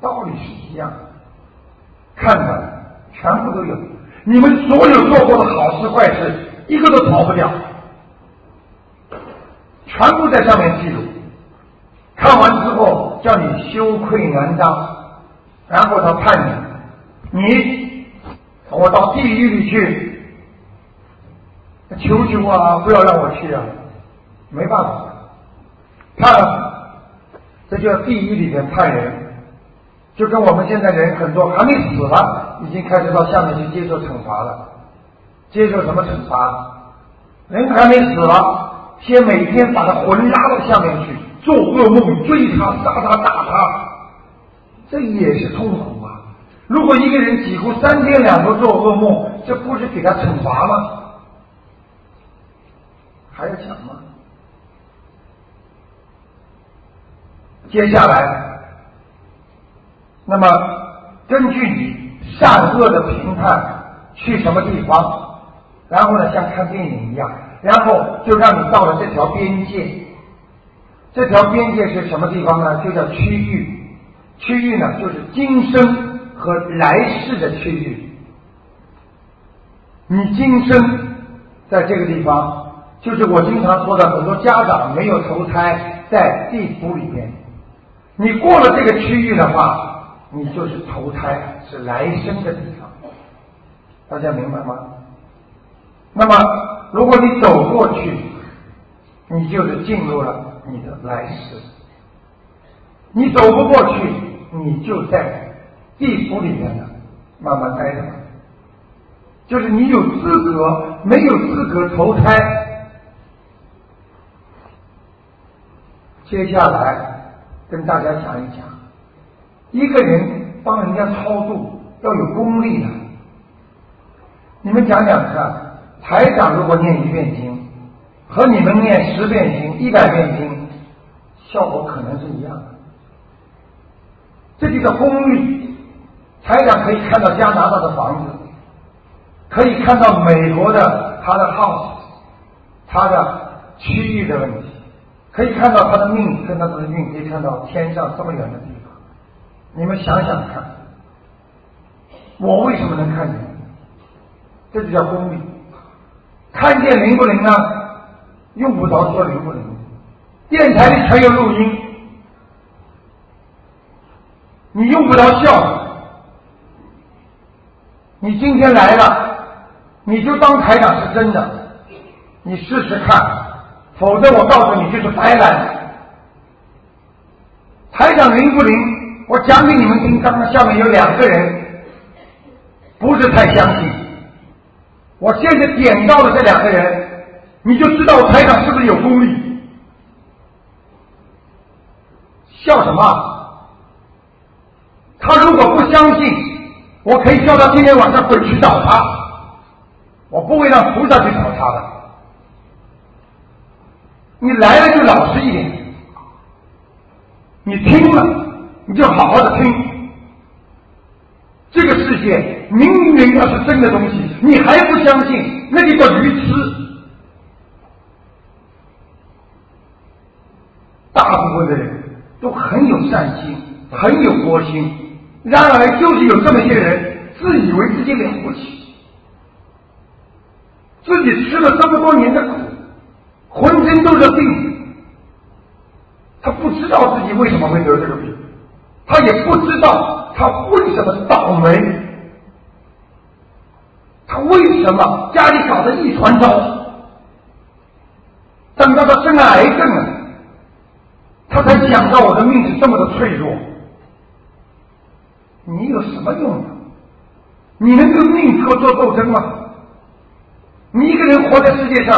道理是一样的。看看，全部都有，你们所有做过的好事坏事，一个都逃不掉。全部在上面记录，看完之后叫你羞愧难当，然后他判你，你我到地狱里去，求求啊，不要让我去啊，没办法，判了，这叫地狱里面判人，就跟我们现在人很多还没死了，已经开始到下面去接受惩罚了，接受什么惩罚？人还没死了。先每天把他魂拉到下面去，做噩梦，追他，杀他，打他，这也是痛苦啊！如果一个人几乎三天两头做噩梦，这不是给他惩罚吗？还要讲吗？接下来，那么根据你善恶的评判，去什么地方，然后呢，像看电影一样。然后就让你到了这条边界，这条边界是什么地方呢？就叫区域，区域呢就是今生和来世的区域。你今生在这个地方，就是我经常说的，很多家长没有投胎在地府里面，你过了这个区域的话，你就是投胎，是来生的地方。大家明白吗？那么。如果你走过去，你就是进入了你的来世；你走不过去，你就在地府里面呢，慢慢待着。就是你有资格，没有资格投胎。接下来跟大家讲一讲，一个人帮人家超度要有功力的，你们讲讲看。台长如果念一遍经，和你们念十遍经、一百遍经，效果可能是一样的。这就叫功力。台长可以看到加拿大的房子，可以看到美国的他的 house，他的区域的问题，可以看到他的命跟他的运，可以看到天上这么远的地方。你们想想看，我为什么能看见？这就叫功力。看见灵不灵呢？用不着说灵不灵，电台里全有录音，你用不着笑。你今天来了，你就当台长是真的，你试试看，否则我告诉你就是白来。台长灵不灵？我讲给你们听。刚刚下面有两个人不是太相信。我现在点到了这两个人，你就知道我台长是不是有功力？笑什么？他如果不相信，我可以叫他今天晚上滚去找他，我不会让菩萨去找他的。你来了就老实一点，你听了你就好好的听。这个世界明明要是真的东西，你还不相信，那就叫愚痴。大部分的人都很有善心，很有佛心，然而就是有这么些人，自以为自己了不起，自己吃了这么多年的苦，浑身都是病，他不知道自己为什么会得这个病，他也不知道。他为什么倒霉？他为什么家里搞得一团糟？等到他生了癌症了，他才想到我的命是这么的脆弱。你有什么用啊？你能跟命格做斗争吗？你一个人活在世界上，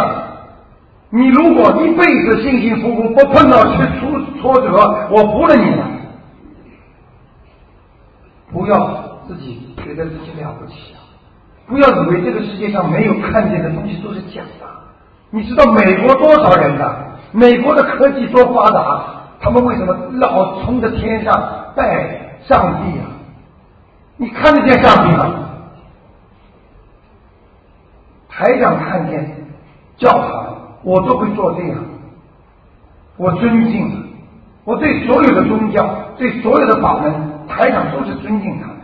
你如果一辈子幸幸福福，不碰到吃挫挫折，我服了你了。不要自己觉得自己了不起啊！不要以为这个世界上没有看见的东西都是假的。你知道美国多少人呢？美国的科技多发达，他们为什么老冲着天上拜上帝啊？你看得见上帝吗？台长看见教堂，我都会做这样。我尊敬他，我对所有的宗教，对所有的法门，台长都是尊敬他的。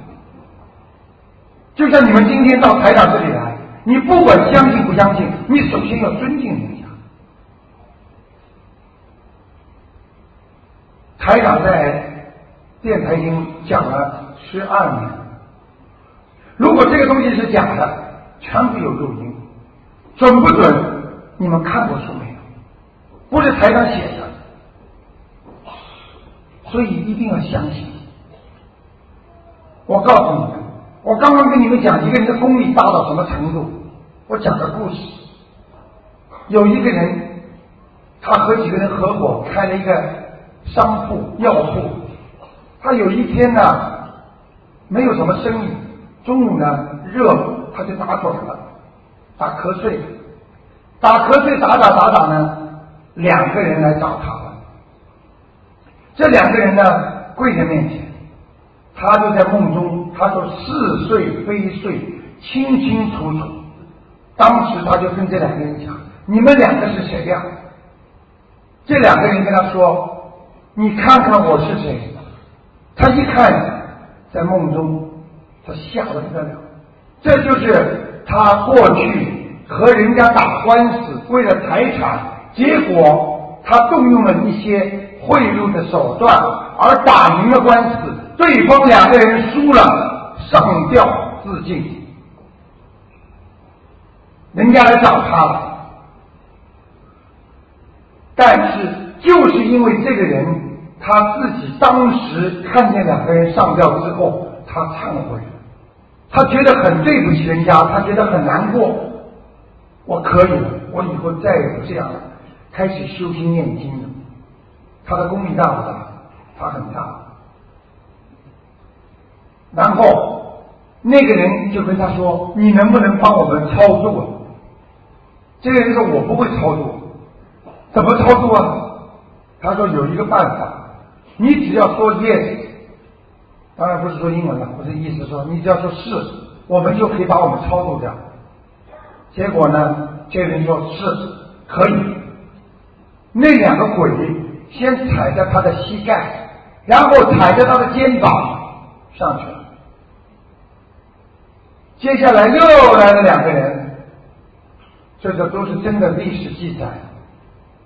就像你们今天到台长这里来，你不管相信不相信，你首先要尊敬人家。台长在电台已经讲了十二年，如果这个东西是假的，全部有录音。准不准？你们看过书没有？不是台上写的，所以一定要相信。我告诉你们，我刚刚跟你们。讲一个人的功力大到什么程度。我讲个故事，有一个人，他和几个人合伙开了一个商铺药铺。他有一天呢，没有什么生意，中午呢热，他就打盹了。打瞌睡，打瞌睡，打打打打呢，两个人来找他了。这两个人呢，跪在面前，他就在梦中，他说似睡非睡，清清楚楚。当时他就跟这两个人讲：“你们两个是谁呀？”这两个人跟他说：“你看看我是谁。”他一看，在梦中，他吓得不得了。这就是。他过去和人家打官司，为了财产，结果他动用了一些贿赂的手段，而打赢了官司，对方两个人输了，上吊自尽。人家来找他了，但是就是因为这个人，他自己当时看见两个人上吊之后，他忏悔。他觉得很对不起人家，他觉得很难过。我可以了，我以后再也不这样了，开始修心念经了。他的功力大不大？他很大。然后那个人就跟他说：“你能不能帮我们操作？”这个人说：“我不会操作。”怎么操作啊？他说：“有一个办法，你只要说 yes。”当然不是说英文了，我的意思说，你只要说是，我们就可以把我们操作掉。结果呢，这个人说是可以。那两个鬼先踩着他的膝盖，然后踩着他的肩膀上去了。接下来又来了两个人，这个都是真的历史记载。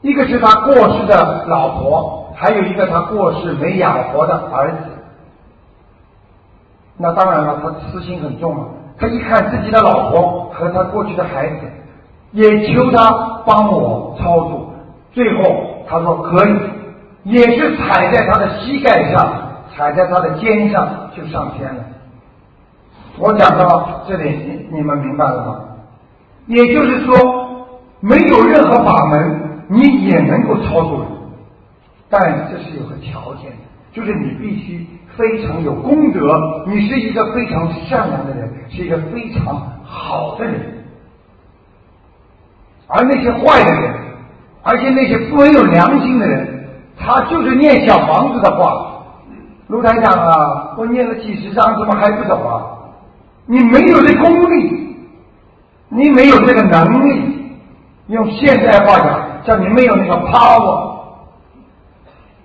一个是他过世的老婆，还有一个他过世没养活的儿子。那当然了，他私心很重啊。他一看自己的老婆和他过去的孩子，也求他帮我操作。最后他说可以，也是踩在他的膝盖上，踩在他的肩上就上天了。我讲到这里，你你们明白了吗？也就是说，没有任何法门，你也能够操作，但这是有个条件，就是你必须。非常有功德，你是一个非常善良的人，是一个非常好的人。而那些坏的人，而且那些不没有良心的人，他就是念小房子的话。卢台长啊，我念了几十章，怎么还不走啊？你没有这功力，你没有这个能力。用现代话讲，叫你没有那个 power，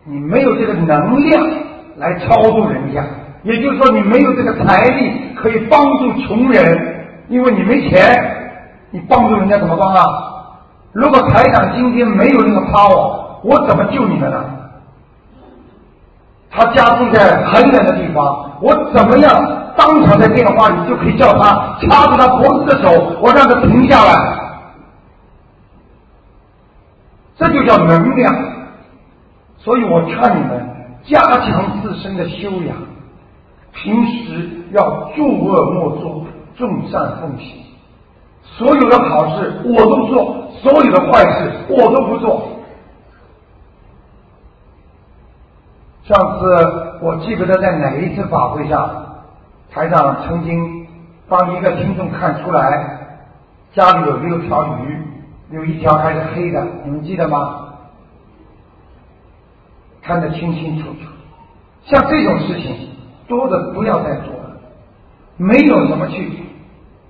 你没有这个能量。来超度人家，也就是说你没有这个财力可以帮助穷人，因为你没钱，你帮助人家怎么帮啊？如果台长今天没有那个 power，我怎么救你们呢？他家住在很远的地方，我怎么样当场在电话里就可以叫他掐住他脖子的手，我让他停下来。这就叫能量。所以我劝你们加强自身的修养，平时要诸恶莫作，众善奉行。所有的好事我都做，所有的坏事我都不做。上次我记不得在哪一次法会上，台长曾经帮一个听众看出来，家里有六条鱼，有一条还是黑的，你们记得吗？看得清清楚楚。像这种事情多的不要再做了，没有什么去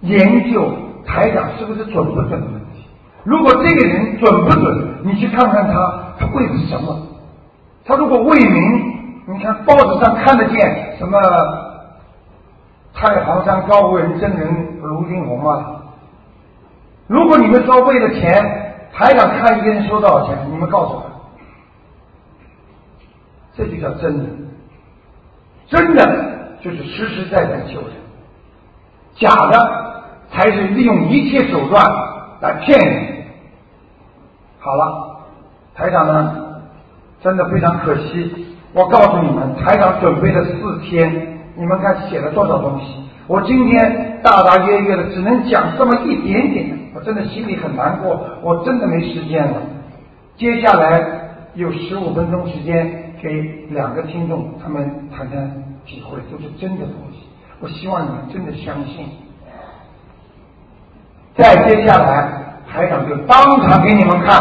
研究台长是不是准不准的问题。如果这个人准不准，你去看看他，他为了什么？他如果为民，你看报纸上看得见什么太行山高人真人卢金红吗？如果你们说为了钱，台长看一个人收多少钱？你们告诉我，这就叫真的。真的就是实实在在救人，假的才是利用一切手段来骗人。好了，台长呢？真的非常可惜，我告诉你们，台长准备了四天，你们看写了多少东西。我今天大大约约的只能讲这么一点点，我真的心里很难过，我真的没时间了。接下来有十五分钟时间给两个听众，他们谈谈体会，都是真的东西。我希望你们真的相信。再接下来，台长就当场给你们看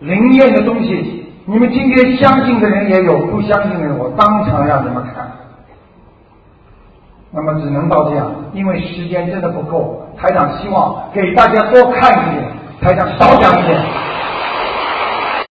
灵验的东西。你们今天相信的人也有，不相信的人我当场让你们看。那么只能到这样，因为时间真的不够。台长希望给大家多看一点，台长少讲一点。